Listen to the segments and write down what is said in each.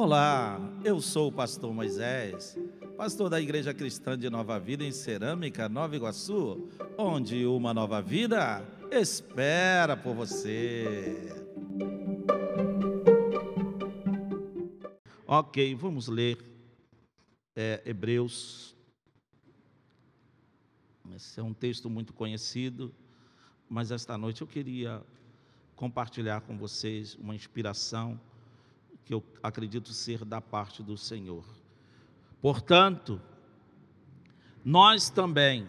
Olá, eu sou o pastor Moisés, pastor da Igreja Cristã de Nova Vida em Cerâmica, Nova Iguaçu, onde uma nova vida espera por você. Ok, vamos ler é, Hebreus. Esse é um texto muito conhecido, mas esta noite eu queria compartilhar com vocês uma inspiração que eu acredito ser da parte do Senhor. Portanto, nós também,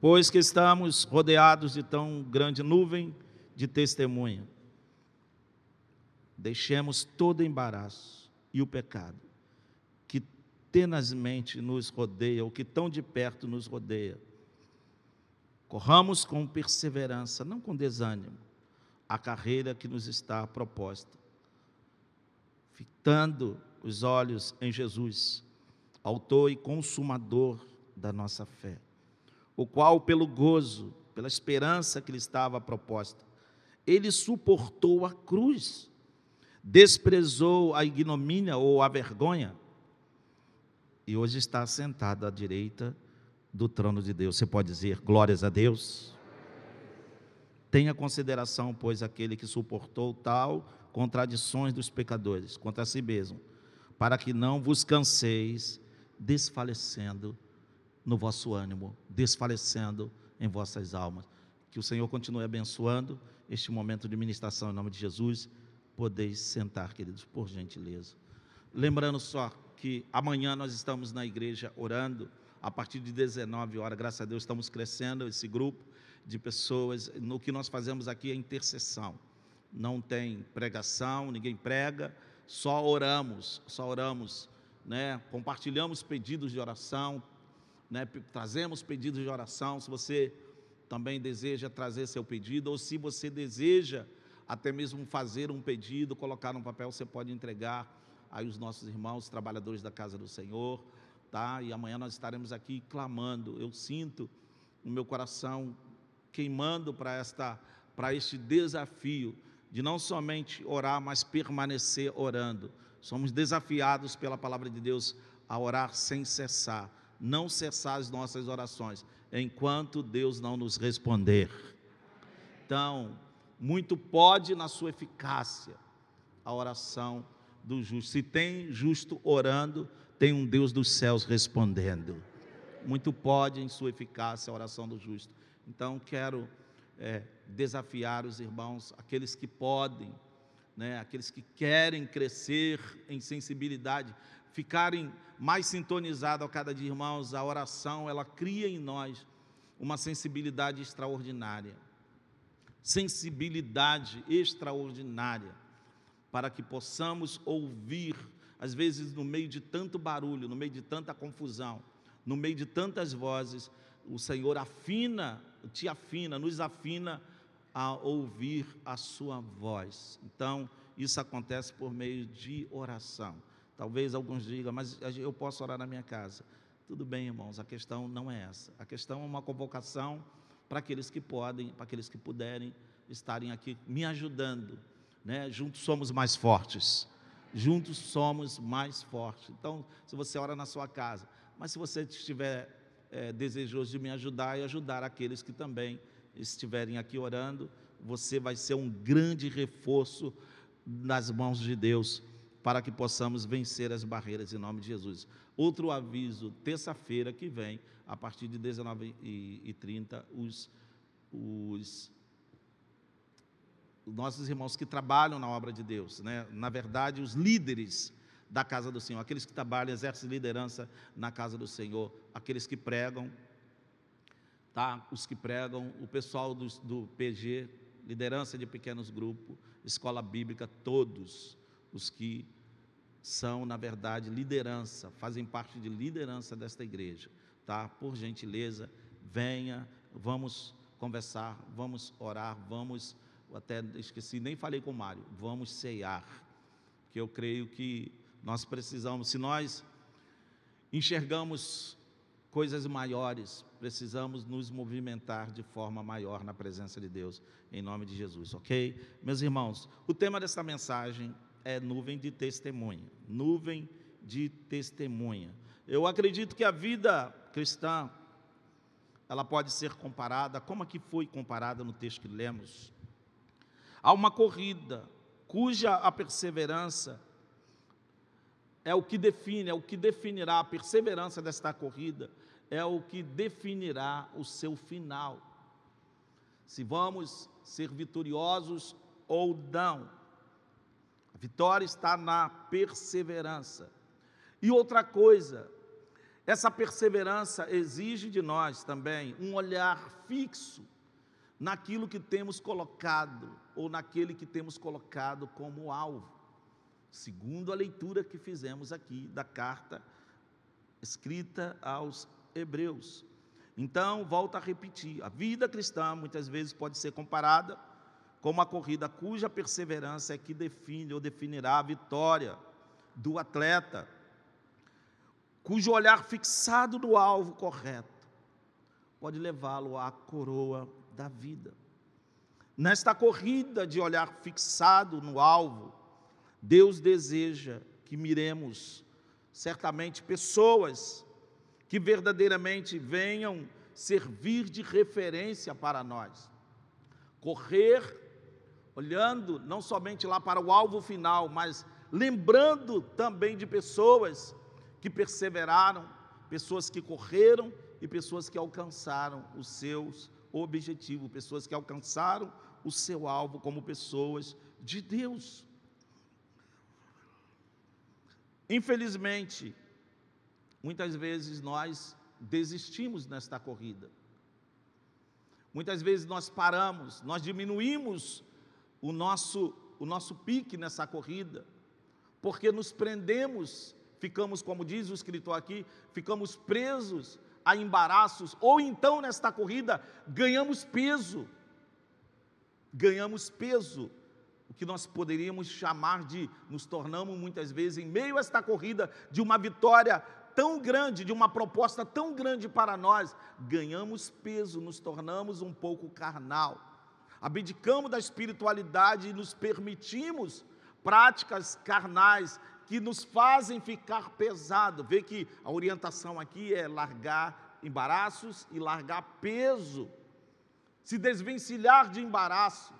pois que estamos rodeados de tão grande nuvem de testemunha, deixemos todo embaraço e o pecado que tenazmente nos rodeia, ou que tão de perto nos rodeia. Corramos com perseverança, não com desânimo, a carreira que nos está proposta, fitando os olhos em Jesus, autor e consumador da nossa fé, o qual, pelo gozo, pela esperança que lhe estava proposta, ele suportou a cruz, desprezou a ignomínia ou a vergonha, e hoje está sentado à direita do trono de Deus. Você pode dizer glórias a Deus? Tenha consideração, pois, aquele que suportou tal contradições dos pecadores contra si mesmo, para que não vos canseis desfalecendo no vosso ânimo, desfalecendo em vossas almas. Que o Senhor continue abençoando este momento de ministração em nome de Jesus. Podeis sentar, queridos, por gentileza. Lembrando só que amanhã nós estamos na igreja orando a partir de 19 horas, graças a Deus, estamos crescendo esse grupo de pessoas. No que nós fazemos aqui é intercessão. Não tem pregação, ninguém prega, só oramos, só oramos, né? Compartilhamos pedidos de oração, né? Trazemos pedidos de oração. Se você também deseja trazer seu pedido, ou se você deseja até mesmo fazer um pedido, colocar no papel, você pode entregar aí os nossos irmãos, trabalhadores da casa do Senhor, tá? E amanhã nós estaremos aqui clamando. Eu sinto no meu coração queimando para esta para este desafio de não somente orar, mas permanecer orando. Somos desafiados pela palavra de Deus a orar sem cessar, não cessar as nossas orações, enquanto Deus não nos responder. Então, muito pode na sua eficácia a oração do justo. Se tem justo orando, tem um Deus dos céus respondendo. Muito pode em sua eficácia a oração do justo. Então, quero é, desafiar os irmãos, aqueles que podem, né, aqueles que querem crescer em sensibilidade, ficarem mais sintonizados a cada dia, irmãos, a oração, ela cria em nós uma sensibilidade extraordinária. Sensibilidade extraordinária, para que possamos ouvir, às vezes no meio de tanto barulho, no meio de tanta confusão, no meio de tantas vozes, o Senhor afina te afina, nos afina a ouvir a sua voz. Então, isso acontece por meio de oração. Talvez alguns digam, mas eu posso orar na minha casa. Tudo bem, irmãos, a questão não é essa. A questão é uma convocação para aqueles que podem, para aqueles que puderem estarem aqui me ajudando. Né? Juntos somos mais fortes. Juntos somos mais fortes. Então, se você ora na sua casa, mas se você estiver é, desejoso de me ajudar e ajudar aqueles que também estiverem aqui orando. Você vai ser um grande reforço nas mãos de Deus para que possamos vencer as barreiras em nome de Jesus. Outro aviso, terça-feira que vem, a partir de 19h30, os, os nossos irmãos que trabalham na obra de Deus, né? na verdade, os líderes da casa do Senhor, aqueles que trabalham, exercem liderança na casa do Senhor, aqueles que pregam, tá? Os que pregam, o pessoal do, do PG, liderança de pequenos grupos, escola bíblica, todos os que são, na verdade, liderança, fazem parte de liderança desta igreja, tá? Por gentileza, venha, vamos conversar, vamos orar, vamos, até esqueci, nem falei com o Mário, vamos ceiar, que eu creio que nós precisamos, se nós enxergamos coisas maiores, precisamos nos movimentar de forma maior na presença de Deus, em nome de Jesus, ok? Meus irmãos, o tema desta mensagem é nuvem de testemunha. Nuvem de testemunha. Eu acredito que a vida cristã, ela pode ser comparada, como aqui foi comparada no texto que lemos, a uma corrida, cuja a perseverança é o que define, é o que definirá a perseverança desta corrida, é o que definirá o seu final. Se vamos ser vitoriosos ou não. A vitória está na perseverança. E outra coisa, essa perseverança exige de nós também um olhar fixo naquilo que temos colocado ou naquele que temos colocado como alvo, segundo a leitura que fizemos aqui da carta escrita aos Hebreus. Então, volto a repetir: a vida cristã muitas vezes pode ser comparada com uma corrida cuja perseverança é que define ou definirá a vitória do atleta, cujo olhar fixado no alvo correto pode levá-lo à coroa da vida. Nesta corrida de olhar fixado no alvo, Deus deseja que miremos certamente pessoas que verdadeiramente venham servir de referência para nós. Correr olhando não somente lá para o alvo final, mas lembrando também de pessoas que perseveraram, pessoas que correram e pessoas que alcançaram os seus objetivos, pessoas que alcançaram o seu alvo como pessoas de Deus. Infelizmente, Muitas vezes nós desistimos nesta corrida. Muitas vezes nós paramos, nós diminuímos o nosso, o nosso pique nessa corrida, porque nos prendemos, ficamos, como diz o escritor aqui, ficamos presos a embaraços, ou então nesta corrida ganhamos peso, ganhamos peso, o que nós poderíamos chamar de, nos tornamos muitas vezes, em meio a esta corrida, de uma vitória tão grande, de uma proposta tão grande para nós, ganhamos peso, nos tornamos um pouco carnal. Abdicamos da espiritualidade e nos permitimos práticas carnais que nos fazem ficar pesado. Vê que a orientação aqui é largar embaraços e largar peso. Se desvencilhar de embaraço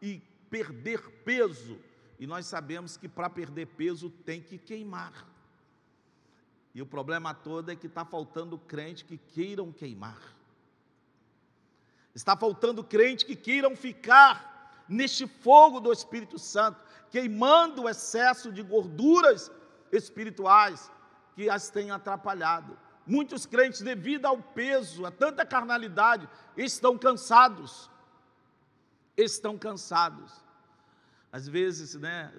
e perder peso. E nós sabemos que para perder peso tem que queimar. E o problema todo é que está faltando crente que queiram queimar. Está faltando crente que queiram ficar neste fogo do Espírito Santo, queimando o excesso de gorduras espirituais que as têm atrapalhado. Muitos crentes, devido ao peso, a tanta carnalidade, estão cansados. Estão cansados. Às vezes, né,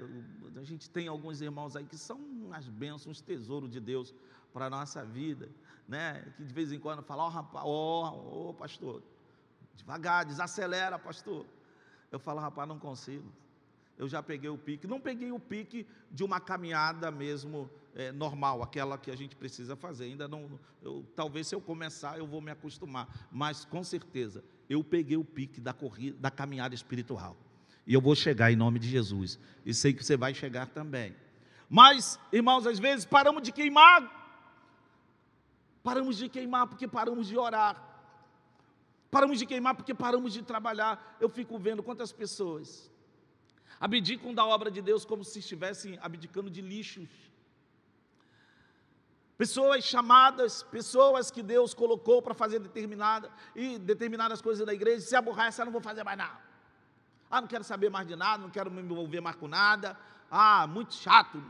a gente tem alguns irmãos aí que são umas bênçãos, uns tesouros de Deus para a nossa vida, né? Que de vez em quando falam, ó oh, rapaz, ó, oh, oh, pastor, devagar, desacelera, pastor. Eu falo, rapaz, não consigo. Eu já peguei o pique, não peguei o pique de uma caminhada mesmo é, normal, aquela que a gente precisa fazer. Ainda não, eu, talvez se eu começar eu vou me acostumar, mas com certeza eu peguei o pique da corrida, da caminhada espiritual. E eu vou chegar em nome de Jesus. E sei que você vai chegar também. Mas, irmãos, às vezes paramos de queimar. Paramos de queimar porque paramos de orar. Paramos de queimar porque paramos de trabalhar. Eu fico vendo quantas pessoas abdicam da obra de Deus como se estivessem abdicando de lixos. Pessoas chamadas, pessoas que Deus colocou para fazer determinada e determinadas coisas da igreja, se aborrece, eu não vou fazer mais nada. Ah, não quero saber mais de nada, não quero me envolver mais com nada. Ah, muito chato.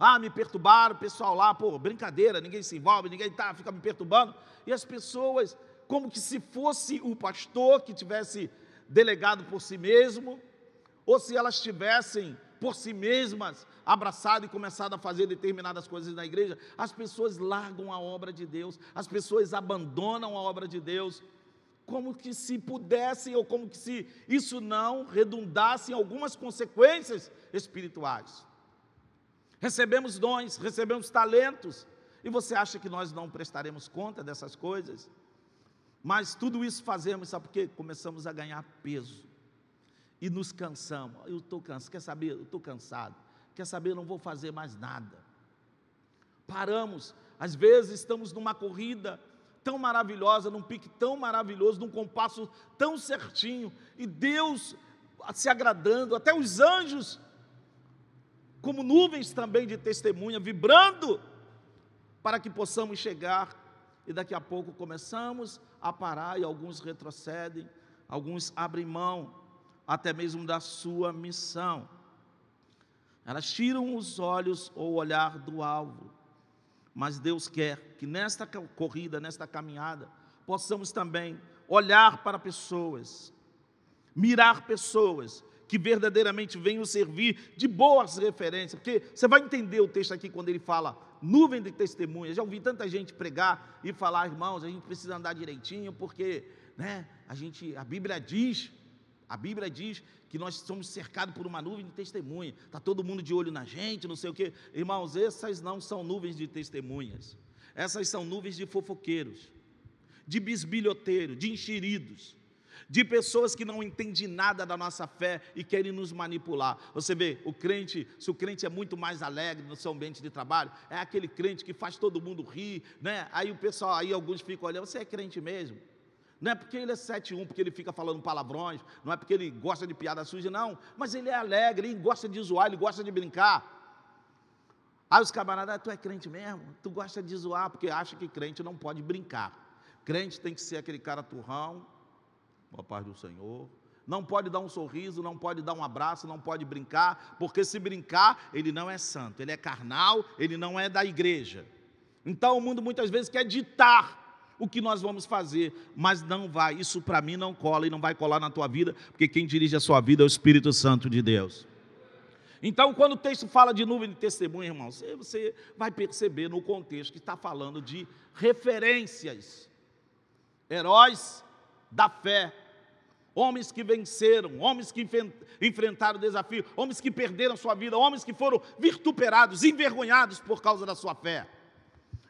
Ah, me perturbaram, o pessoal lá, pô, brincadeira, ninguém se envolve, ninguém tá, fica me perturbando. E as pessoas, como que se fosse o pastor que tivesse delegado por si mesmo, ou se elas tivessem por si mesmas abraçado e começado a fazer determinadas coisas na igreja, as pessoas largam a obra de Deus, as pessoas abandonam a obra de Deus como que se pudesse, ou como que se isso não redundasse em algumas consequências espirituais. Recebemos dons, recebemos talentos, E você acha que nós não prestaremos conta dessas coisas? Mas tudo isso fazemos, sabe por quê? Começamos a ganhar peso. E nos cansamos. Eu estou cansado. Quer saber? Eu estou cansado. Quer saber? Eu não vou fazer mais nada. Paramos. Às vezes estamos numa corrida tão maravilhosa, num pique tão maravilhoso, num compasso tão certinho, e Deus se agradando, até os anjos, como nuvens também de testemunha, vibrando, para que possamos chegar, e daqui a pouco começamos a parar, e alguns retrocedem, alguns abrem mão, até mesmo da sua missão. Elas tiram os olhos ou o olhar do alvo. Mas Deus quer que nesta corrida, nesta caminhada, possamos também olhar para pessoas, mirar pessoas que verdadeiramente venham servir de boas referências, porque você vai entender o texto aqui quando ele fala nuvem de testemunhas. Já ouvi tanta gente pregar e falar, irmãos, a gente precisa andar direitinho, porque, né, a gente, a Bíblia diz, a Bíblia diz que nós somos cercados por uma nuvem de testemunha. Está todo mundo de olho na gente, não sei o quê. Irmãos, essas não são nuvens de testemunhas. Essas são nuvens de fofoqueiros, de bisbilhoteiros, de enxeridos, de pessoas que não entendem nada da nossa fé e querem nos manipular. Você vê, o crente, se o crente é muito mais alegre no seu ambiente de trabalho, é aquele crente que faz todo mundo rir, né? Aí o pessoal, aí alguns ficam olhando, você é crente mesmo? Não é porque ele é 7-1, porque ele fica falando palavrões, não é porque ele gosta de piada suja, não. Mas ele é alegre, ele gosta de zoar, ele gosta de brincar. Aí os camaradas, ah, tu é crente mesmo? Tu gosta de zoar, porque acha que crente não pode brincar. Crente tem que ser aquele cara turrão, boa paz do Senhor. Não pode dar um sorriso, não pode dar um abraço, não pode brincar, porque se brincar, ele não é santo, ele é carnal, ele não é da igreja. Então o mundo muitas vezes quer ditar o que nós vamos fazer, mas não vai, isso para mim não cola e não vai colar na tua vida, porque quem dirige a sua vida é o Espírito Santo de Deus. Então, quando o texto fala de nuvem de testemunha, irmão, você, você vai perceber no contexto que está falando de referências, heróis da fé, homens que venceram, homens que enfrentaram o desafio, homens que perderam sua vida, homens que foram vituperados, envergonhados por causa da sua fé.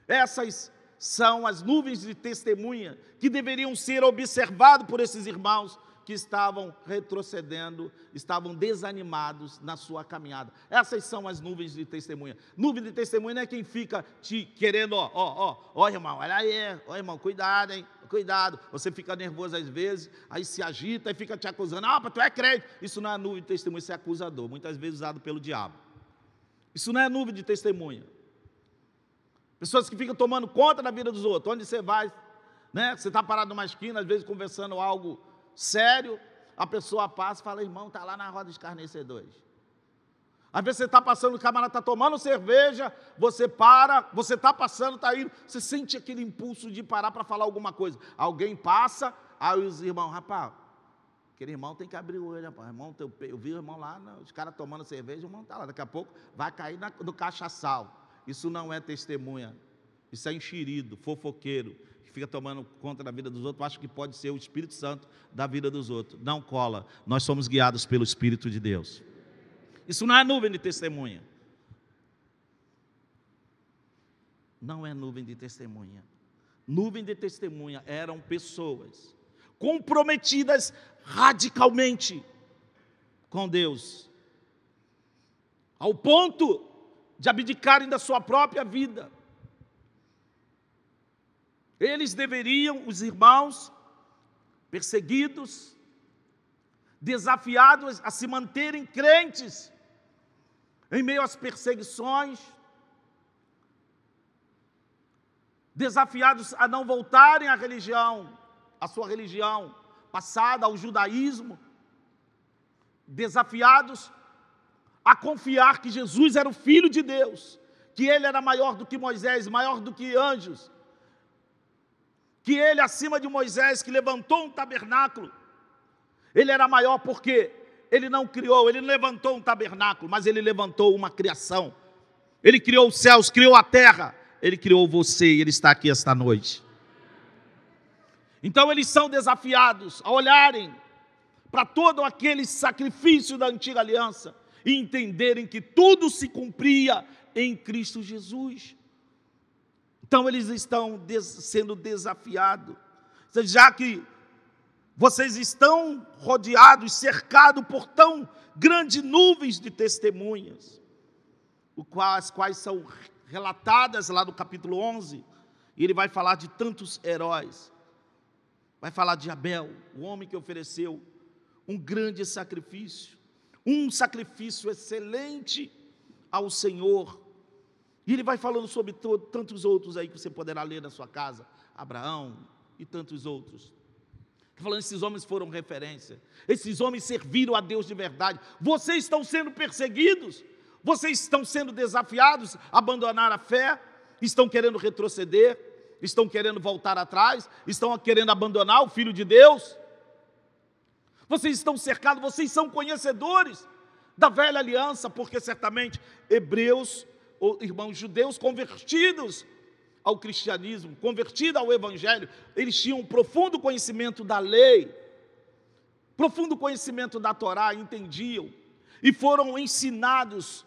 Essas são as nuvens de testemunha que deveriam ser observadas por esses irmãos que estavam retrocedendo, estavam desanimados na sua caminhada. Essas são as nuvens de testemunha. Nuvem de testemunha não é quem fica te querendo, ó, ó, ó, ó, irmão, olha aí, ó, irmão, cuidado, hein, cuidado. Você fica nervoso às vezes, aí se agita e fica te acusando. Ah, tu é crente. Isso não é nuvem de testemunha, isso é acusador, muitas vezes usado pelo diabo. Isso não é nuvem de testemunha. Pessoas que ficam tomando conta da vida dos outros. Onde você vai, né? Você está parado numa esquina, às vezes conversando algo sério, a pessoa passa e fala, irmão, está lá na roda dos escarnecedores. Às vezes você está passando, o camarada está tomando cerveja, você para, você está passando, está indo, você sente aquele impulso de parar para falar alguma coisa. Alguém passa, aí os irmãos, rapaz, aquele irmão tem que abrir o olho, rapaz. Irmão, eu vi o irmão lá, os caras tomando cerveja, o irmão está lá, daqui a pouco vai cair no cachaçal. Isso não é testemunha. Isso é enxerido, fofoqueiro, que fica tomando conta da vida dos outros. Acho que pode ser o Espírito Santo da vida dos outros. Não cola. Nós somos guiados pelo Espírito de Deus. Isso não é nuvem de testemunha. Não é nuvem de testemunha. Nuvem de testemunha eram pessoas comprometidas radicalmente com Deus, ao ponto de abdicarem da sua própria vida. Eles deveriam, os irmãos, perseguidos, desafiados a se manterem crentes em meio às perseguições, desafiados a não voltarem à religião, à sua religião passada, ao judaísmo, desafiados a confiar que Jesus era o Filho de Deus, que ele era maior do que Moisés, maior do que anjos, que ele, acima de Moisés, que levantou um tabernáculo, ele era maior porque ele não criou, ele levantou um tabernáculo, mas ele levantou uma criação. Ele criou os céus, criou a terra, ele criou você e ele está aqui esta noite. Então eles são desafiados a olharem para todo aquele sacrifício da antiga aliança e entenderem que tudo se cumpria em Cristo Jesus. Então eles estão des sendo desafiados, já que vocês estão rodeados, cercados por tão grandes nuvens de testemunhas, as quais são relatadas lá no capítulo 11, e ele vai falar de tantos heróis. Vai falar de Abel, o homem que ofereceu um grande sacrifício, um sacrifício excelente ao Senhor. E ele vai falando sobre tantos outros aí que você poderá ler na sua casa, Abraão e tantos outros. Falando, esses homens foram referência, esses homens serviram a Deus de verdade. Vocês estão sendo perseguidos, vocês estão sendo desafiados a abandonar a fé, estão querendo retroceder, estão querendo voltar atrás, estão querendo abandonar o Filho de Deus. Vocês estão cercados, vocês são conhecedores da velha aliança, porque certamente hebreus, ou irmãos judeus convertidos ao cristianismo, convertidos ao evangelho, eles tinham um profundo conhecimento da lei, profundo conhecimento da Torá, entendiam e foram ensinados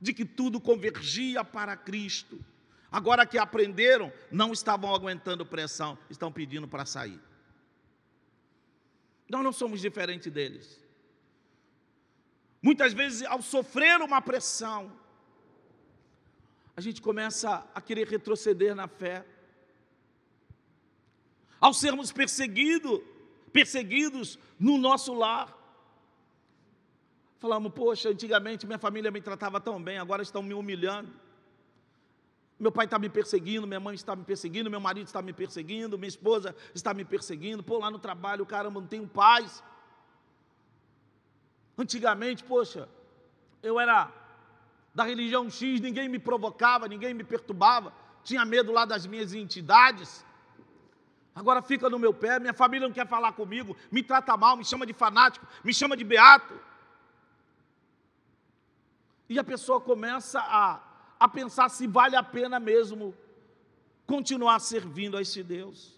de que tudo convergia para Cristo. Agora que aprenderam, não estavam aguentando pressão, estão pedindo para sair. Nós não somos diferentes deles. Muitas vezes, ao sofrer uma pressão, a gente começa a querer retroceder na fé. Ao sermos perseguidos, perseguidos no nosso lar, falamos, poxa, antigamente minha família me tratava tão bem, agora estão me humilhando. Meu pai está me perseguindo, minha mãe está me perseguindo, meu marido está me perseguindo, minha esposa está me perseguindo. Pô, lá no trabalho, caramba, não tenho paz. Antigamente, poxa, eu era da religião X, ninguém me provocava, ninguém me perturbava, tinha medo lá das minhas entidades. Agora fica no meu pé, minha família não quer falar comigo, me trata mal, me chama de fanático, me chama de beato. E a pessoa começa a a pensar se vale a pena mesmo continuar servindo a esse Deus.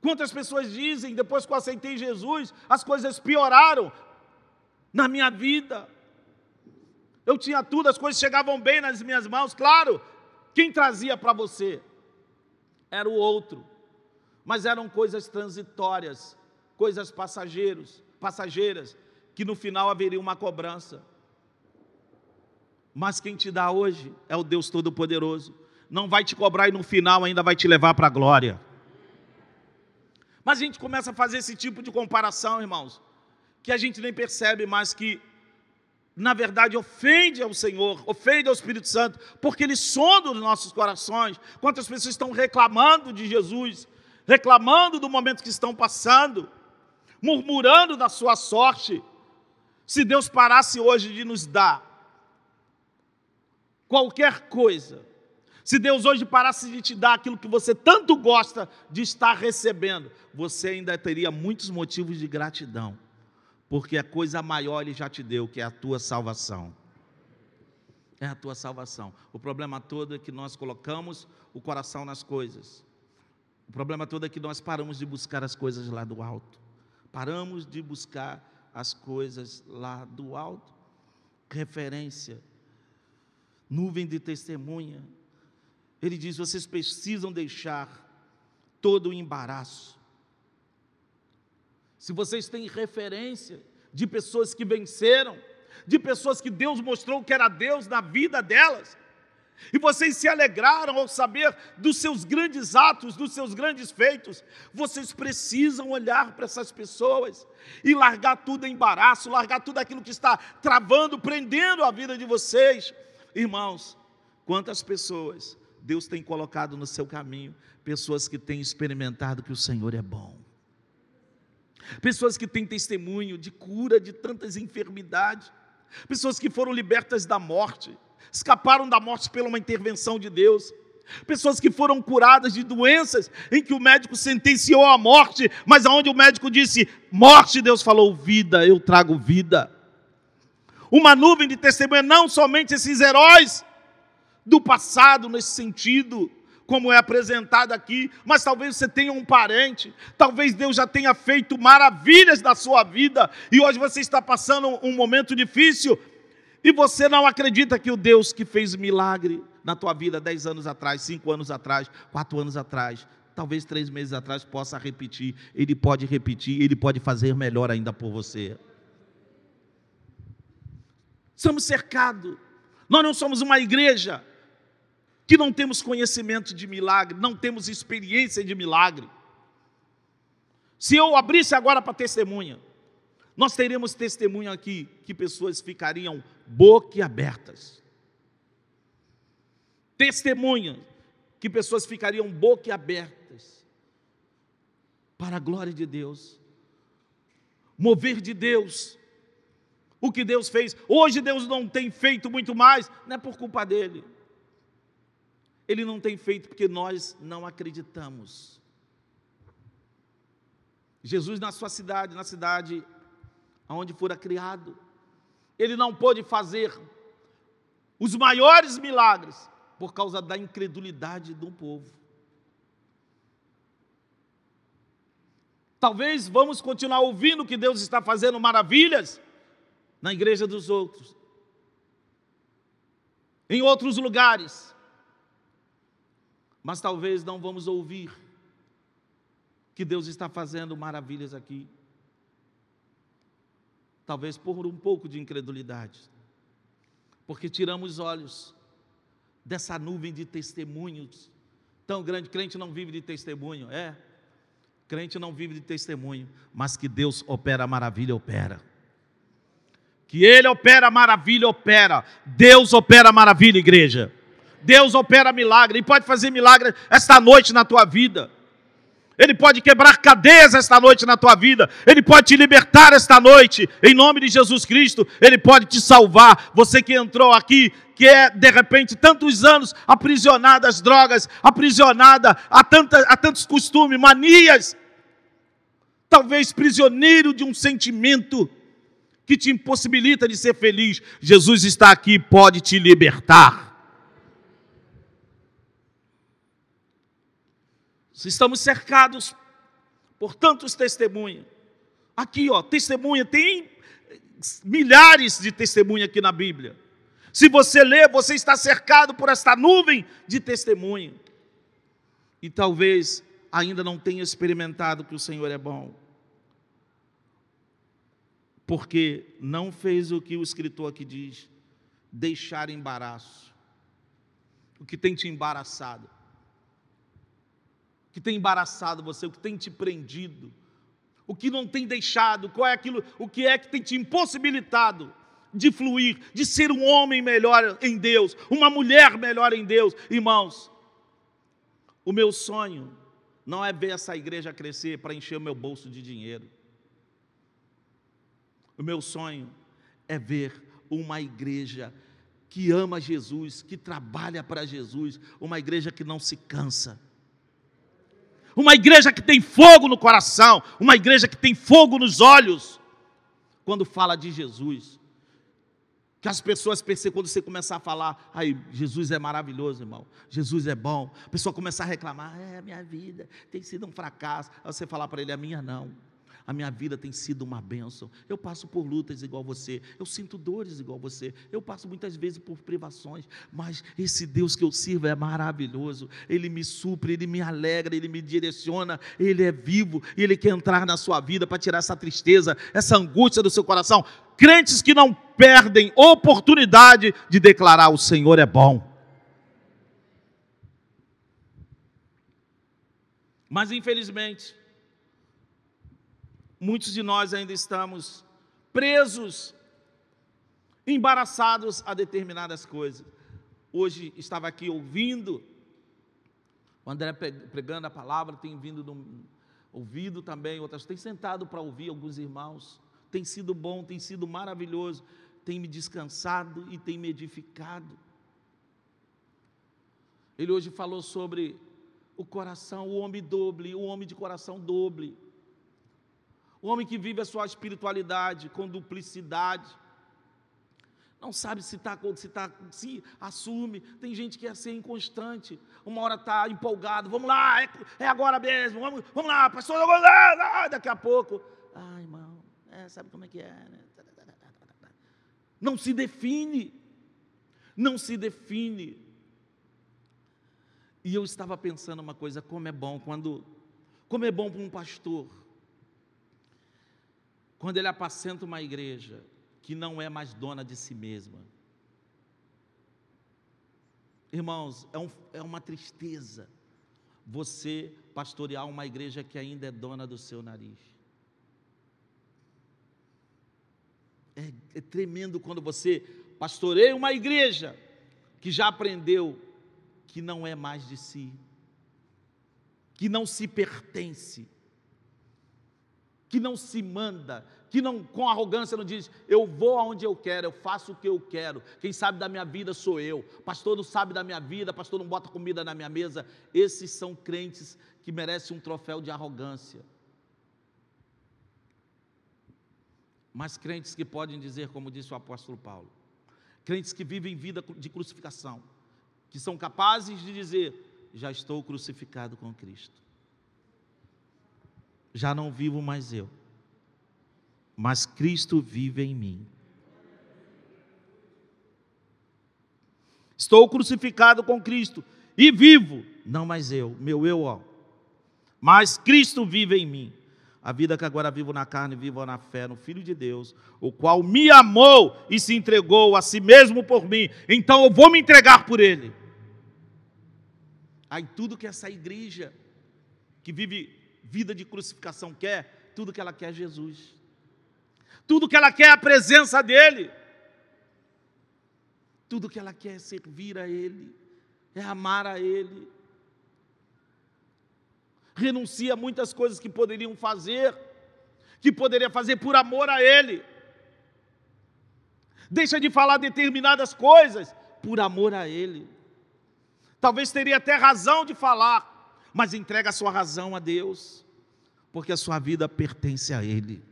Quantas pessoas dizem, depois que eu aceitei Jesus, as coisas pioraram na minha vida. Eu tinha tudo, as coisas chegavam bem nas minhas mãos, claro. Quem trazia para você era o outro, mas eram coisas transitórias, coisas passageiros, passageiras, que no final haveria uma cobrança. Mas quem te dá hoje é o Deus Todo-Poderoso. Não vai te cobrar e no final ainda vai te levar para a glória. Mas a gente começa a fazer esse tipo de comparação, irmãos, que a gente nem percebe mais que, na verdade, ofende ao Senhor, ofende ao Espírito Santo, porque Ele sonda os nossos corações. Quantas pessoas estão reclamando de Jesus, reclamando do momento que estão passando, murmurando da sua sorte. Se Deus parasse hoje de nos dar qualquer coisa, se Deus hoje parasse de te dar aquilo que você tanto gosta de estar recebendo, você ainda teria muitos motivos de gratidão, porque a coisa maior Ele já te deu, que é a tua salvação. É a tua salvação. O problema todo é que nós colocamos o coração nas coisas. O problema todo é que nós paramos de buscar as coisas lá do alto. Paramos de buscar as coisas lá do alto. Referência nuvem de testemunha. Ele diz: vocês precisam deixar todo o embaraço. Se vocês têm referência de pessoas que venceram, de pessoas que Deus mostrou que era Deus na vida delas, e vocês se alegraram ao saber dos seus grandes atos, dos seus grandes feitos. Vocês precisam olhar para essas pessoas e largar tudo em embaraço, largar tudo aquilo que está travando, prendendo a vida de vocês Irmãos, quantas pessoas Deus tem colocado no seu caminho, pessoas que têm experimentado que o Senhor é bom. Pessoas que têm testemunho de cura de tantas enfermidades, pessoas que foram libertas da morte, escaparam da morte pela uma intervenção de Deus, pessoas que foram curadas de doenças em que o médico sentenciou a morte, mas aonde o médico disse morte, Deus falou vida, eu trago vida uma nuvem de testemunha, não somente esses heróis do passado nesse sentido, como é apresentado aqui, mas talvez você tenha um parente, talvez Deus já tenha feito maravilhas na sua vida e hoje você está passando um momento difícil e você não acredita que o Deus que fez milagre na tua vida dez anos atrás, cinco anos atrás, quatro anos atrás, talvez três meses atrás, possa repetir. Ele pode repetir, ele pode fazer melhor ainda por você. Somos cercados. Nós não somos uma igreja que não temos conhecimento de milagre, não temos experiência de milagre. Se eu abrisse agora para testemunha, nós teríamos testemunho aqui que pessoas ficariam boquiabertas. Testemunha que pessoas ficariam boquiabertas para a glória de Deus. Mover de Deus. O que Deus fez. Hoje Deus não tem feito muito mais, não é por culpa dele. Ele não tem feito porque nós não acreditamos. Jesus, na sua cidade, na cidade onde fora criado, ele não pôde fazer os maiores milagres por causa da incredulidade do povo. Talvez vamos continuar ouvindo que Deus está fazendo maravilhas na igreja dos outros, em outros lugares, mas talvez não vamos ouvir que Deus está fazendo maravilhas aqui. Talvez por um pouco de incredulidade, porque tiramos os olhos dessa nuvem de testemunhos tão grande. Crente não vive de testemunho, é. Crente não vive de testemunho, mas que Deus opera maravilha, opera. Que Ele opera maravilha, opera. Deus opera maravilha, igreja. Deus opera milagre e pode fazer milagre esta noite na tua vida. Ele pode quebrar cadeias esta noite na tua vida. Ele pode te libertar esta noite, em nome de Jesus Cristo. Ele pode te salvar. Você que entrou aqui, que é de repente tantos anos aprisionada às drogas, aprisionada a, tanta, a tantos costumes, manias, talvez prisioneiro de um sentimento que te impossibilita de ser feliz. Jesus está aqui e pode te libertar. Estamos cercados por tantos testemunhos. Aqui, ó, testemunha, tem milhares de testemunhas aqui na Bíblia. Se você ler, você está cercado por esta nuvem de testemunho. E talvez ainda não tenha experimentado que o Senhor é bom. Porque não fez o que o escritor aqui diz: deixar embaraço. O que tem te embaraçado que tem embaraçado você, o que tem te prendido, o que não tem deixado, qual é aquilo, o que é que tem te impossibilitado de fluir, de ser um homem melhor em Deus, uma mulher melhor em Deus, irmãos. O meu sonho não é ver essa igreja crescer para encher o meu bolso de dinheiro. O meu sonho é ver uma igreja que ama Jesus, que trabalha para Jesus, uma igreja que não se cansa. Uma igreja que tem fogo no coração, uma igreja que tem fogo nos olhos, quando fala de Jesus. Que as pessoas percebam, quando você começar a falar, aí, Jesus é maravilhoso, irmão, Jesus é bom, a pessoa começar a reclamar, é, minha vida tem sido um fracasso, aí você falar para ele, a minha não a minha vida tem sido uma bênção. Eu passo por lutas igual você, eu sinto dores igual você, eu passo muitas vezes por privações, mas esse Deus que eu sirvo é maravilhoso. Ele me supre, ele me alegra, ele me direciona, ele é vivo e ele quer entrar na sua vida para tirar essa tristeza, essa angústia do seu coração. Crentes que não perdem oportunidade de declarar: o Senhor é bom. Mas infelizmente, muitos de nós ainda estamos presos, embaraçados a determinadas coisas. Hoje estava aqui ouvindo, o André pregando a palavra, tem vindo no, ouvido também, outras, tem sentado para ouvir alguns irmãos, tem sido bom, tem sido maravilhoso, tem me descansado e tem me edificado. Ele hoje falou sobre o coração, o homem doble, o homem de coração doble. O homem que vive a sua espiritualidade com duplicidade. Não sabe se está, se está, se assume. Tem gente que é assim inconstante. Uma hora está empolgado. Vamos lá, é, é, agora mesmo. Vamos, vamos lá, pastor. Daqui a pouco. Ah, irmão, é, sabe como é que é, né? Não se define. Não se define. E eu estava pensando uma coisa, como é bom quando como é bom para um pastor quando ele apacenta uma igreja que não é mais dona de si mesma. Irmãos, é, um, é uma tristeza você pastorear uma igreja que ainda é dona do seu nariz. É, é tremendo quando você pastoreia uma igreja que já aprendeu que não é mais de si, que não se pertence, que não se manda, que não com arrogância não diz, eu vou aonde eu quero, eu faço o que eu quero. Quem sabe da minha vida sou eu. Pastor não sabe da minha vida, pastor não bota comida na minha mesa. Esses são crentes que merecem um troféu de arrogância. Mas crentes que podem dizer, como disse o apóstolo Paulo, crentes que vivem vida de crucificação, que são capazes de dizer: já estou crucificado com Cristo já não vivo mais eu, mas Cristo vive em mim. Estou crucificado com Cristo e vivo, não mais eu, meu eu, ó, mas Cristo vive em mim. A vida que agora vivo na carne, vivo na fé no Filho de Deus, o qual me amou e se entregou a si mesmo por mim. Então eu vou me entregar por Ele. Aí tudo que essa igreja que vive vida de crucificação quer, tudo que ela quer é Jesus. Tudo que ela quer é a presença dEle. Tudo que ela quer é servir a Ele, é amar a Ele. Renuncia a muitas coisas que poderiam fazer, que poderia fazer por amor a Ele. Deixa de falar determinadas coisas por amor a Ele. Talvez teria até razão de falar, mas entrega a sua razão a Deus, porque a sua vida pertence a Ele.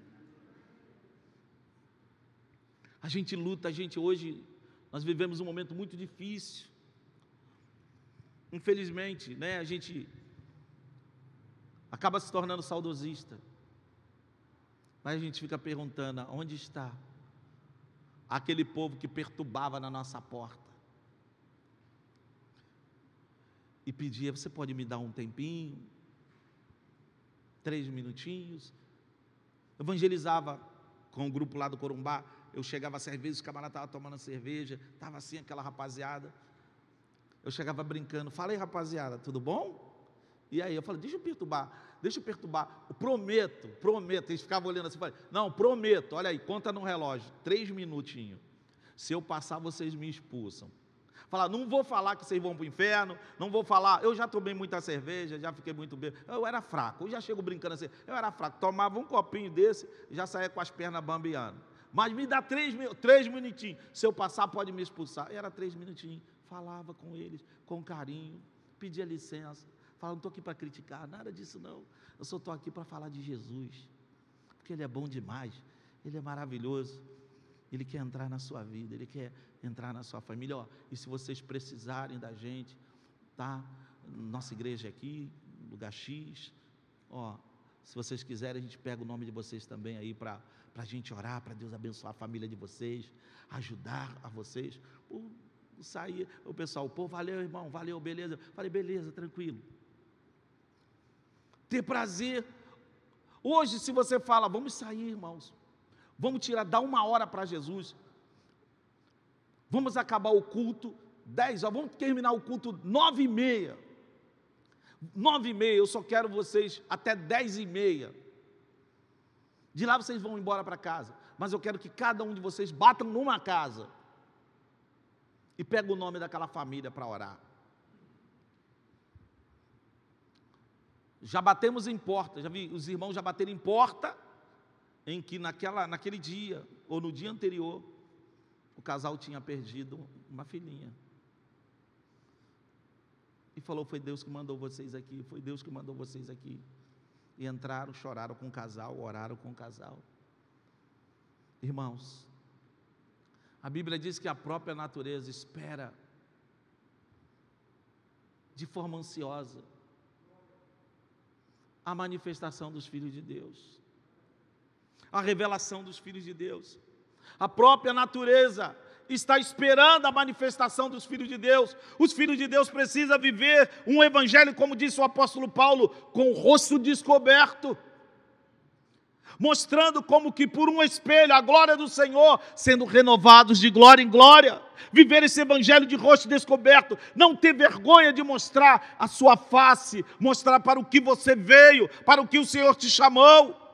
A gente luta, a gente hoje, nós vivemos um momento muito difícil. Infelizmente, né, a gente acaba se tornando saudosista. Mas a gente fica perguntando: onde está aquele povo que perturbava na nossa porta? E pedia: Você pode me dar um tempinho? Três minutinhos. Evangelizava com o grupo lá do Corumbá. Eu chegava às cervejas, os camaradas estavam tomando cerveja, estava assim aquela rapaziada. Eu chegava brincando, falei rapaziada, tudo bom? E aí eu falei, deixa eu perturbar, deixa eu perturbar, eu prometo, prometo. Eles ficavam olhando assim, falei, não, prometo, olha aí, conta no relógio, três minutinhos. Se eu passar, vocês me expulsam. Falar, não vou falar que vocês vão para o inferno, não vou falar, eu já tomei muita cerveja, já fiquei muito bem. Eu era fraco, eu já chego brincando assim, eu era fraco, tomava um copinho desse, já saía com as pernas bambeando. Mas me dá três, três minutinhos, se eu passar pode me expulsar. Era três minutinhos, falava com eles, com carinho, pedia licença, falava, não estou aqui para criticar, nada disso não. Eu só estou aqui para falar de Jesus, porque Ele é bom demais, Ele é maravilhoso. Ele quer entrar na sua vida, Ele quer entrar na sua família. Ó, e se vocês precisarem da gente, tá? Nossa igreja é aqui, lugar X. Ó, se vocês quiserem, a gente pega o nome de vocês também aí para a gente orar, para Deus abençoar a família de vocês, ajudar a vocês. Pô, sair, o pessoal, pô, valeu, irmão, valeu, beleza. Falei, beleza, tranquilo. Ter prazer. Hoje, se você fala, vamos sair, irmãos, vamos tirar, dar uma hora para Jesus. Vamos acabar o culto 10 horas, vamos terminar o culto 9 e meia. 9 e meia, eu só quero vocês até 10 e meia. De lá vocês vão embora para casa. Mas eu quero que cada um de vocês batam numa casa. E pega o nome daquela família para orar. Já batemos em porta, já vi os irmãos já bateram em porta em que naquela, naquele dia, ou no dia anterior, o casal tinha perdido uma filhinha. E falou: Foi Deus que mandou vocês aqui, foi Deus que mandou vocês aqui. E entraram, choraram com o casal, oraram com o casal. Irmãos, a Bíblia diz que a própria natureza espera de forma ansiosa a manifestação dos filhos de Deus a revelação dos filhos de Deus. A própria natureza está esperando a manifestação dos filhos de Deus. Os filhos de Deus precisam viver um evangelho, como disse o apóstolo Paulo, com o rosto descoberto. Mostrando como que por um espelho a glória do Senhor, sendo renovados de glória em glória, viver esse evangelho de rosto descoberto, não ter vergonha de mostrar a sua face, mostrar para o que você veio, para o que o Senhor te chamou.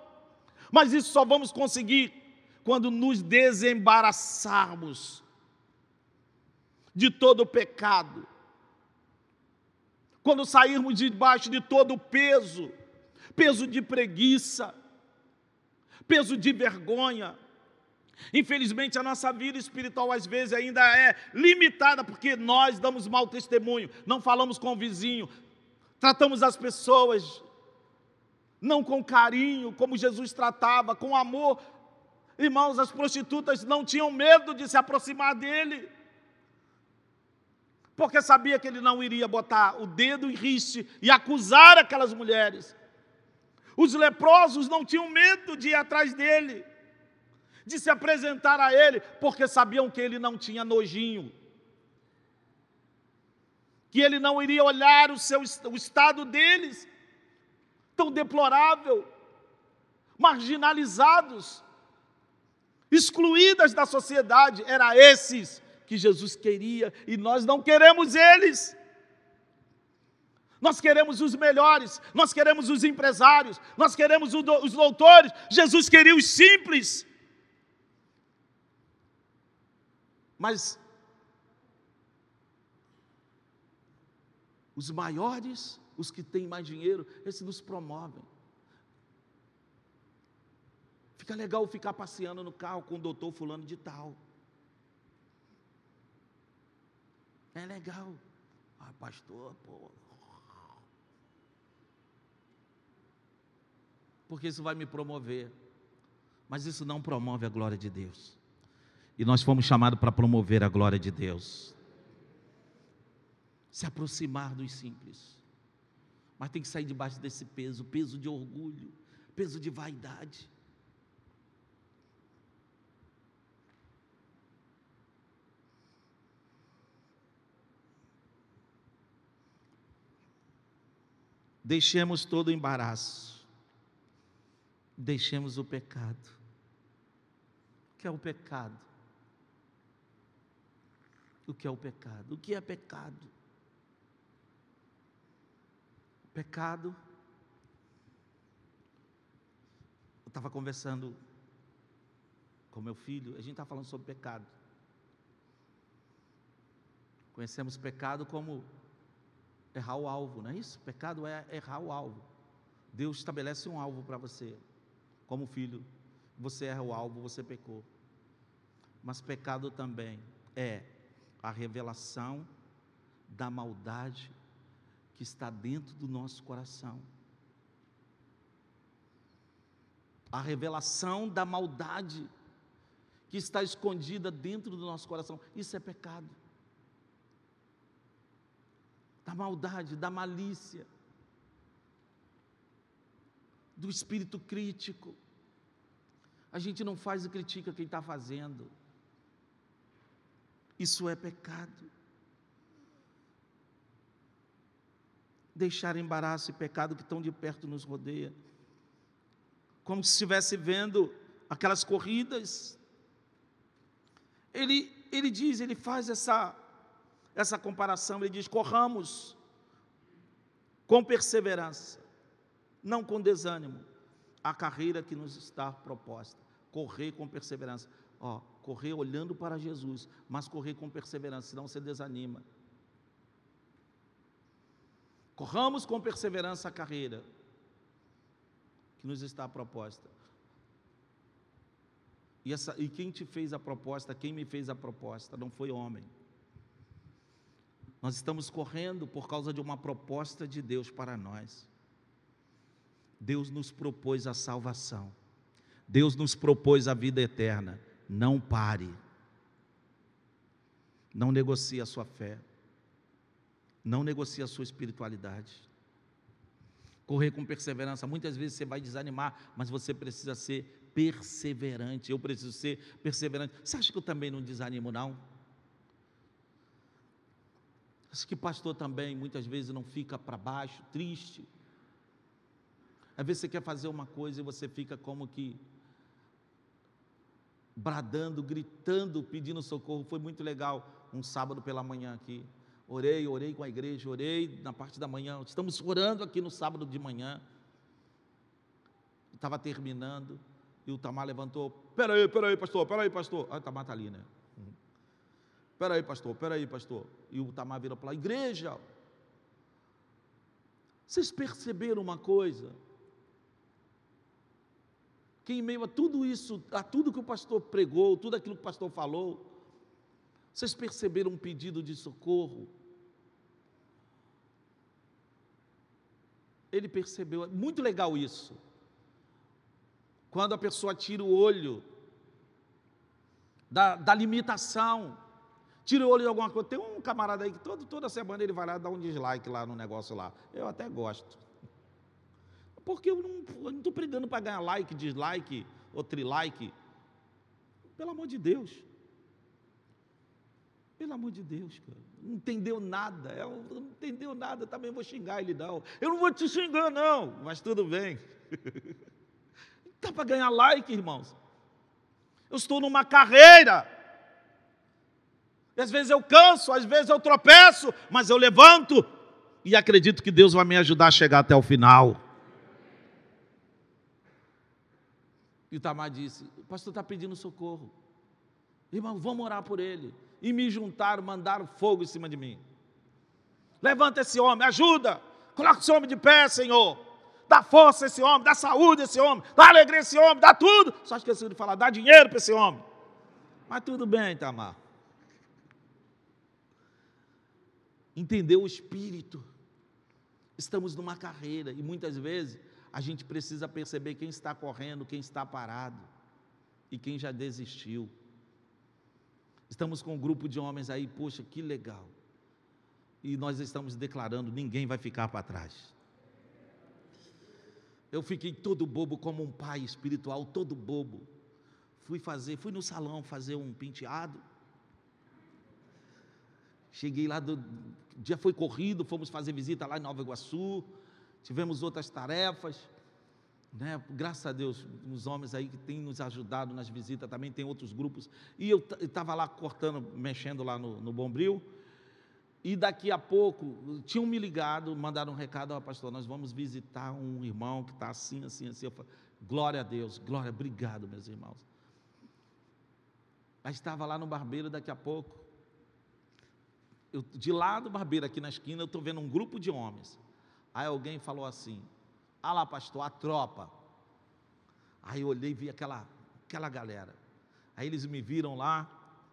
Mas isso só vamos conseguir quando nos desembaraçarmos de todo o pecado, quando sairmos debaixo de todo o peso, peso de preguiça, peso de vergonha. Infelizmente, a nossa vida espiritual às vezes ainda é limitada, porque nós damos mau testemunho, não falamos com o vizinho, tratamos as pessoas não com carinho, como Jesus tratava, com amor. Irmãos, as prostitutas não tinham medo de se aproximar dele porque sabia que ele não iria botar o dedo em riste e acusar aquelas mulheres. Os leprosos não tinham medo de ir atrás dele, de se apresentar a ele, porque sabiam que ele não tinha nojinho, que ele não iria olhar o, seu, o estado deles, tão deplorável, marginalizados, excluídas da sociedade, era esses que Jesus queria e nós não queremos eles. Nós queremos os melhores, nós queremos os empresários, nós queremos os doutores. Jesus queria os simples. Mas os maiores, os que têm mais dinheiro, esses nos promovem. Fica legal ficar passeando no carro com o doutor fulano de tal. É legal. Ah, pastor, pô. Porque isso vai me promover. Mas isso não promove a glória de Deus. E nós fomos chamados para promover a glória de Deus. Se aproximar dos simples. Mas tem que sair debaixo desse peso peso de orgulho, peso de vaidade. Deixemos todo o embaraço. Deixemos o pecado. O que é o pecado? O que é o pecado? O que é pecado? Pecado. Eu estava conversando com meu filho, a gente está falando sobre pecado. Conhecemos pecado como errar o alvo, não é isso? Pecado é errar o alvo. Deus estabelece um alvo para você, como filho. Você erra o alvo, você pecou. Mas pecado também é a revelação da maldade que está dentro do nosso coração. A revelação da maldade que está escondida dentro do nosso coração. Isso é pecado da maldade, da malícia, do espírito crítico. A gente não faz e critica quem está fazendo. Isso é pecado. Deixar embaraço e pecado que tão de perto nos rodeia. Como se estivesse vendo aquelas corridas. Ele, ele diz, ele faz essa essa comparação, ele diz: corramos com perseverança, não com desânimo, a carreira que nos está proposta. Correr com perseverança. Ó, correr olhando para Jesus, mas correr com perseverança, senão você desanima. Corramos com perseverança a carreira que nos está proposta. E, essa, e quem te fez a proposta, quem me fez a proposta, não foi homem nós estamos correndo por causa de uma proposta de Deus para nós. Deus nos propôs a salvação. Deus nos propôs a vida eterna. Não pare. Não negocie a sua fé. Não negocie a sua espiritualidade. Correr com perseverança. Muitas vezes você vai desanimar, mas você precisa ser perseverante. Eu preciso ser perseverante. Você acha que eu também não desanimo, não? Acho que pastor também muitas vezes não fica para baixo, triste. Às vezes você quer fazer uma coisa e você fica como que bradando, gritando, pedindo socorro. Foi muito legal um sábado pela manhã aqui. Orei, orei com a igreja, orei na parte da manhã. Estamos orando aqui no sábado de manhã. Estava terminando. E o Tamar levantou. Peraí, peraí, pastor, peraí, pastor. Ah, o Tamar está ali, né? Uhum. Peraí, pastor, peraí, pastor. E o Tamar virou para lá, igreja. Vocês perceberam uma coisa? Que em meio a tudo isso, a tudo que o pastor pregou, tudo aquilo que o pastor falou, vocês perceberam um pedido de socorro? Ele percebeu, muito legal isso. Quando a pessoa tira o olho da, da limitação, tira o olho de alguma coisa. Tem um camarada aí que todo, toda semana ele vai lá dar um dislike lá no negócio lá. Eu até gosto. Porque eu não estou pregando para ganhar like, dislike ou trilike. Pelo amor de Deus. Pelo amor de Deus, cara. Não entendeu nada. É não entendeu nada, também vou xingar ele, não. Eu não vou te xingar, não, mas tudo bem. Está para ganhar like, irmãos. Eu estou numa carreira. E às vezes eu canso, às vezes eu tropeço, mas eu levanto e acredito que Deus vai me ajudar a chegar até o final. E o Tamar disse: O pastor está pedindo socorro. Irmão, vamos orar por ele e me juntaram, mandaram fogo em cima de mim. Levanta esse homem, ajuda, coloca esse homem de pé, Senhor. Dá força a esse homem, dá saúde a esse homem, dá alegria a esse homem, dá tudo. Só esqueci de falar, dá dinheiro para esse homem. Mas tudo bem, Tamar. Entendeu o espírito. Estamos numa carreira e muitas vezes a gente precisa perceber quem está correndo, quem está parado e quem já desistiu. Estamos com um grupo de homens aí, poxa, que legal. E nós estamos declarando: ninguém vai ficar para trás. Eu fiquei todo bobo, como um pai espiritual, todo bobo. Fui fazer, fui no salão fazer um penteado. Cheguei lá, do, dia foi corrido, fomos fazer visita lá em Nova Iguaçu, tivemos outras tarefas. Né? Graças a Deus, os homens aí que têm nos ajudado nas visitas, também tem outros grupos. E eu estava lá cortando, mexendo lá no, no Bombril. E daqui a pouco, tinham me ligado, mandaram um recado, ó, pastor, nós vamos visitar um irmão que está assim, assim, assim. Eu falei, glória a Deus, glória, obrigado, meus irmãos. Aí estava lá no barbeiro daqui a pouco. Eu, de lá do barbeiro, aqui na esquina, eu estou vendo um grupo de homens. Aí alguém falou assim: ah lá, pastor, a tropa. Aí eu olhei e vi aquela, aquela galera. Aí eles me viram lá,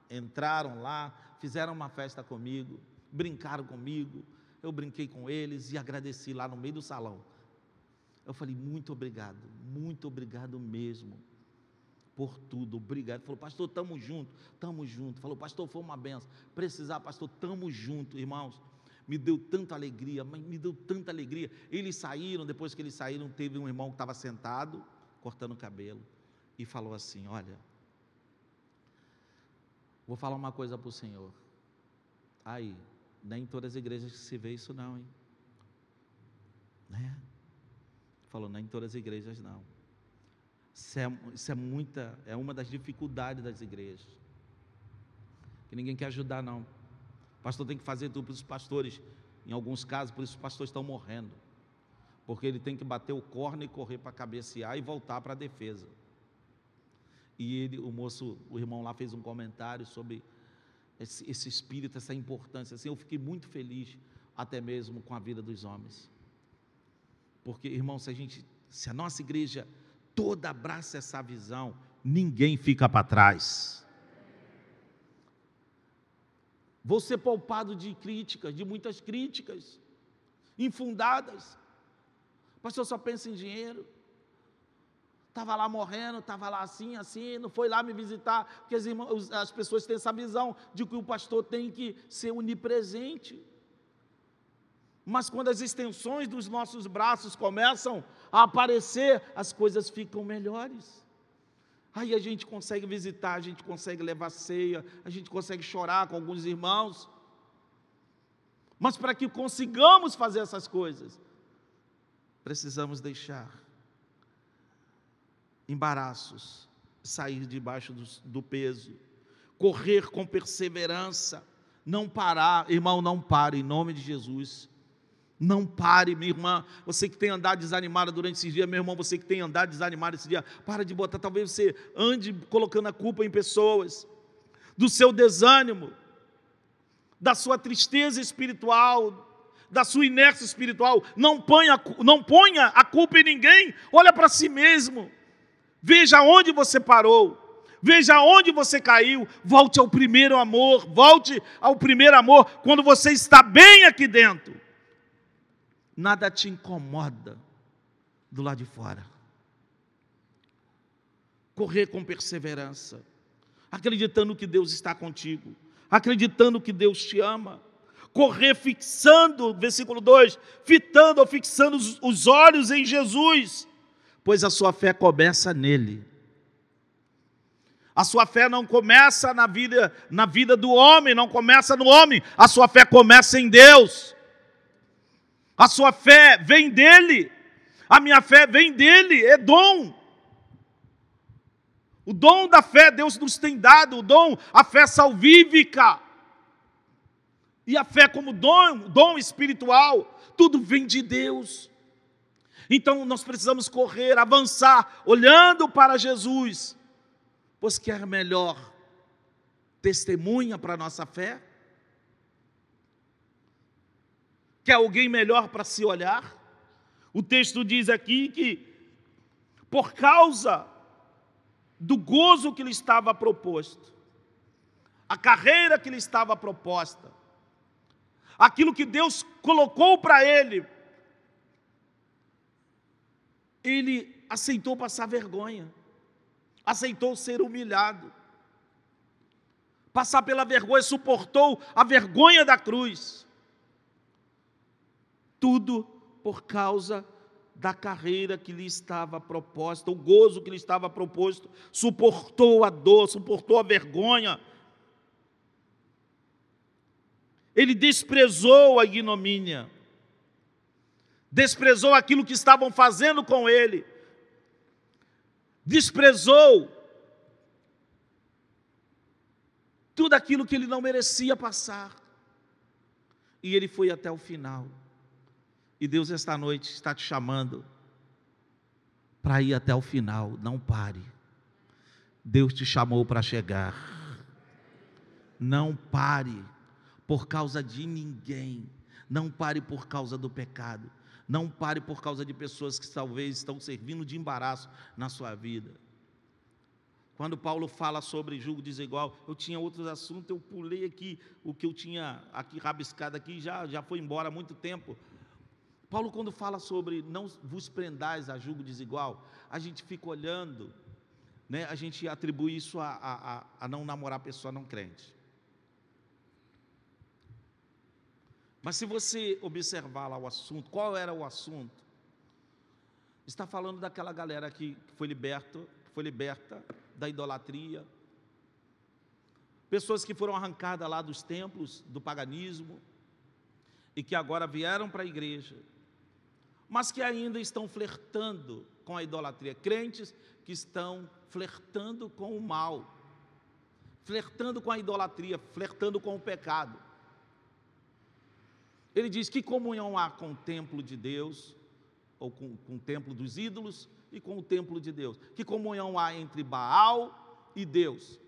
entraram lá, fizeram uma festa comigo, brincaram comigo. Eu brinquei com eles e agradeci lá no meio do salão. Eu falei, muito obrigado, muito obrigado mesmo por tudo, obrigado. Falou, pastor, estamos juntos, estamos juntos. Falou, pastor, foi uma benção. Precisar, pastor, estamos juntos, irmãos me deu tanta alegria, mas me deu tanta alegria. Eles saíram, depois que eles saíram, teve um irmão que estava sentado, cortando o cabelo, e falou assim: Olha, vou falar uma coisa para o Senhor. Aí, nem em todas as igrejas se vê isso, não, hein? Né? Falou, nem em todas as igrejas, não. Isso é, isso é muita, é uma das dificuldades das igrejas. Que ninguém quer ajudar, não. Pastor tem que fazer tudo para os pastores. Em alguns casos, por isso os pastores estão morrendo. Porque ele tem que bater o corno e correr para cabecear e voltar para a defesa. E ele, o moço, o irmão lá fez um comentário sobre esse, esse espírito, essa importância. Assim, eu fiquei muito feliz, até mesmo com a vida dos homens. Porque, irmão, se a gente, se a nossa igreja toda abraça essa visão, ninguém fica para trás. Vou ser poupado de críticas, de muitas críticas, infundadas. Pastor só pensa em dinheiro. Estava lá morrendo, estava lá assim, assim, não foi lá me visitar, porque as, irmãos, as pessoas têm essa visão de que o pastor tem que ser onipresente. Mas quando as extensões dos nossos braços começam a aparecer, as coisas ficam melhores. Aí a gente consegue visitar, a gente consegue levar ceia, a gente consegue chorar com alguns irmãos. Mas para que consigamos fazer essas coisas, precisamos deixar embaraços, sair debaixo do, do peso, correr com perseverança, não parar, irmão, não pare, em nome de Jesus. Não pare, minha irmã. Você que tem andado desanimada durante esses dias, meu irmão, você que tem andado desanimado esse dia, para de botar. Talvez você ande colocando a culpa em pessoas, do seu desânimo, da sua tristeza espiritual, da sua inércia espiritual. Não ponha, não ponha a culpa em ninguém. Olha para si mesmo. Veja onde você parou. Veja onde você caiu. Volte ao primeiro amor. Volte ao primeiro amor quando você está bem aqui dentro nada te incomoda do lado de fora. Correr com perseverança, acreditando que Deus está contigo, acreditando que Deus te ama. Correr fixando, versículo 2: fitando ou fixando os, os olhos em Jesus, pois a sua fé começa nele. A sua fé não começa na vida, na vida do homem, não começa no homem, a sua fé começa em Deus. A sua fé vem dele. A minha fé vem dele, é dom. O dom da fé Deus nos tem dado, o dom, a fé salvífica. E a fé como dom, dom espiritual, tudo vem de Deus. Então nós precisamos correr, avançar, olhando para Jesus, pois quer melhor testemunha para a nossa fé? Quer alguém melhor para se olhar? O texto diz aqui que, por causa do gozo que lhe estava proposto, a carreira que lhe estava proposta, aquilo que Deus colocou para ele, ele aceitou passar vergonha, aceitou ser humilhado, passar pela vergonha, suportou a vergonha da cruz. Tudo por causa da carreira que lhe estava proposta, o gozo que lhe estava proposto, suportou a dor, suportou a vergonha. Ele desprezou a ignomínia, desprezou aquilo que estavam fazendo com ele, desprezou tudo aquilo que ele não merecia passar, e ele foi até o final. E Deus, esta noite, está te chamando para ir até o final. Não pare. Deus te chamou para chegar. Não pare por causa de ninguém. Não pare por causa do pecado. Não pare por causa de pessoas que talvez estão servindo de embaraço na sua vida. Quando Paulo fala sobre julgo desigual, eu tinha outros assuntos, eu pulei aqui o que eu tinha aqui rabiscado aqui, já, já foi embora há muito tempo. Paulo, quando fala sobre não vos prendais a julgo desigual, a gente fica olhando, né, a gente atribui isso a, a, a não namorar pessoa não crente. Mas se você observar lá o assunto, qual era o assunto? Está falando daquela galera que foi liberta, foi liberta da idolatria, pessoas que foram arrancadas lá dos templos do paganismo e que agora vieram para a igreja mas que ainda estão flertando com a idolatria. Crentes que estão flertando com o mal, flertando com a idolatria, flertando com o pecado. Ele diz que comunhão há com o templo de Deus, ou com, com o templo dos ídolos e com o templo de Deus. Que comunhão há entre Baal e Deus.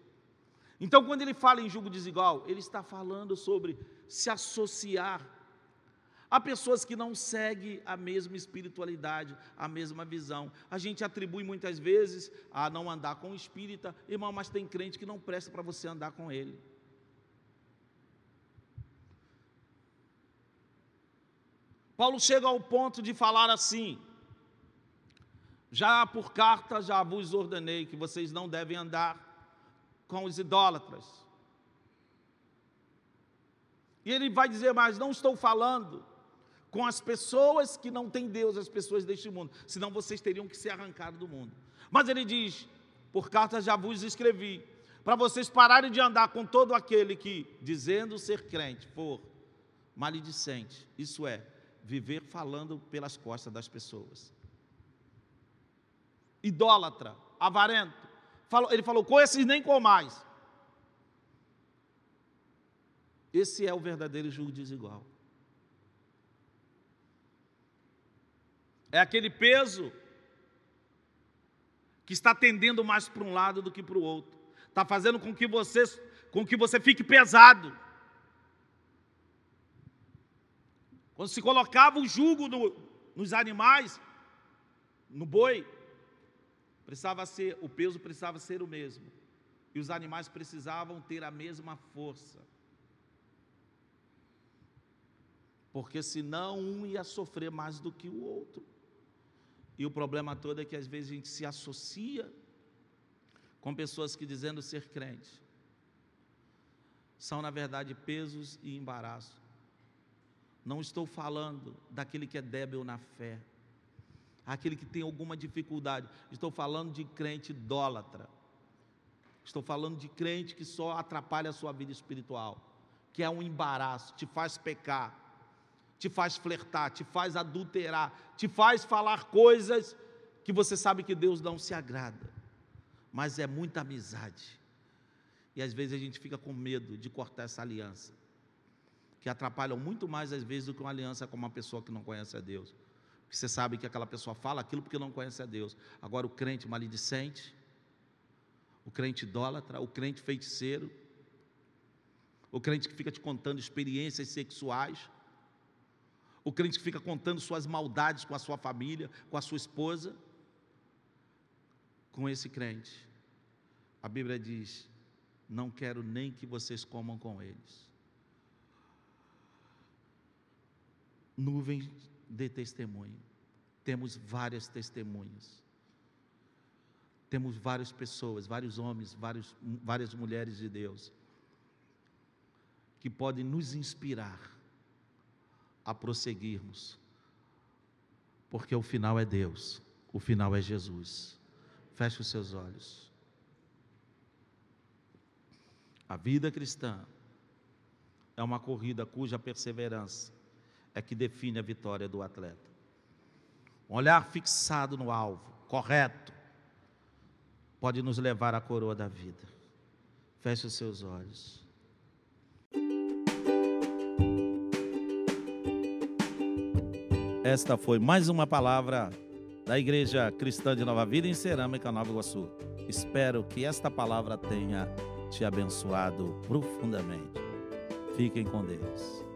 Então, quando ele fala em julgo desigual, ele está falando sobre se associar Há pessoas que não seguem a mesma espiritualidade, a mesma visão. A gente atribui muitas vezes a não andar com o espírita, irmão, mas tem crente que não presta para você andar com ele. Paulo chega ao ponto de falar assim: já por carta já vos ordenei que vocês não devem andar com os idólatras. E ele vai dizer mais: não estou falando com as pessoas que não têm Deus, as pessoas deste mundo, senão vocês teriam que ser arrancados do mundo. Mas ele diz: por carta já vos escrevi, para vocês pararem de andar com todo aquele que, dizendo ser crente, for maledicente, isso é, viver falando pelas costas das pessoas. Idólatra, avarento. Ele falou: com esses nem com mais. Esse é o verdadeiro julgo desigual. É aquele peso que está tendendo mais para um lado do que para o outro. Está fazendo com que você, com que você fique pesado. Quando se colocava o jugo no, nos animais, no boi, precisava ser, o peso precisava ser o mesmo. E os animais precisavam ter a mesma força. Porque senão um ia sofrer mais do que o outro. E o problema todo é que às vezes a gente se associa com pessoas que dizendo ser crente são na verdade pesos e embaraço. Não estou falando daquele que é débil na fé, aquele que tem alguma dificuldade. Estou falando de crente idólatra. Estou falando de crente que só atrapalha a sua vida espiritual, que é um embaraço, te faz pecar, te faz flertar, te faz adulterar, te faz falar coisas que você sabe que Deus não se agrada, mas é muita amizade. E às vezes a gente fica com medo de cortar essa aliança, que atrapalham muito mais às vezes do que uma aliança com uma pessoa que não conhece a Deus. Porque você sabe que aquela pessoa fala aquilo porque não conhece a Deus. Agora o crente maledicente, o crente idólatra, o crente feiticeiro, o crente que fica te contando experiências sexuais, o crente que fica contando suas maldades com a sua família, com a sua esposa. Com esse crente, a Bíblia diz: Não quero nem que vocês comam com eles. Nuvem de testemunho. Temos várias testemunhas. Temos várias pessoas, vários homens, vários, várias mulheres de Deus, que podem nos inspirar a prosseguirmos, porque o final é Deus, o final é Jesus. Feche os seus olhos. A vida cristã é uma corrida cuja perseverança é que define a vitória do atleta. Um olhar fixado no alvo, correto, pode nos levar à coroa da vida. Feche os seus olhos. Esta foi mais uma palavra da Igreja Cristã de Nova Vida em Cerâmica, Nova Iguaçu. Espero que esta palavra tenha te abençoado profundamente. Fiquem com Deus.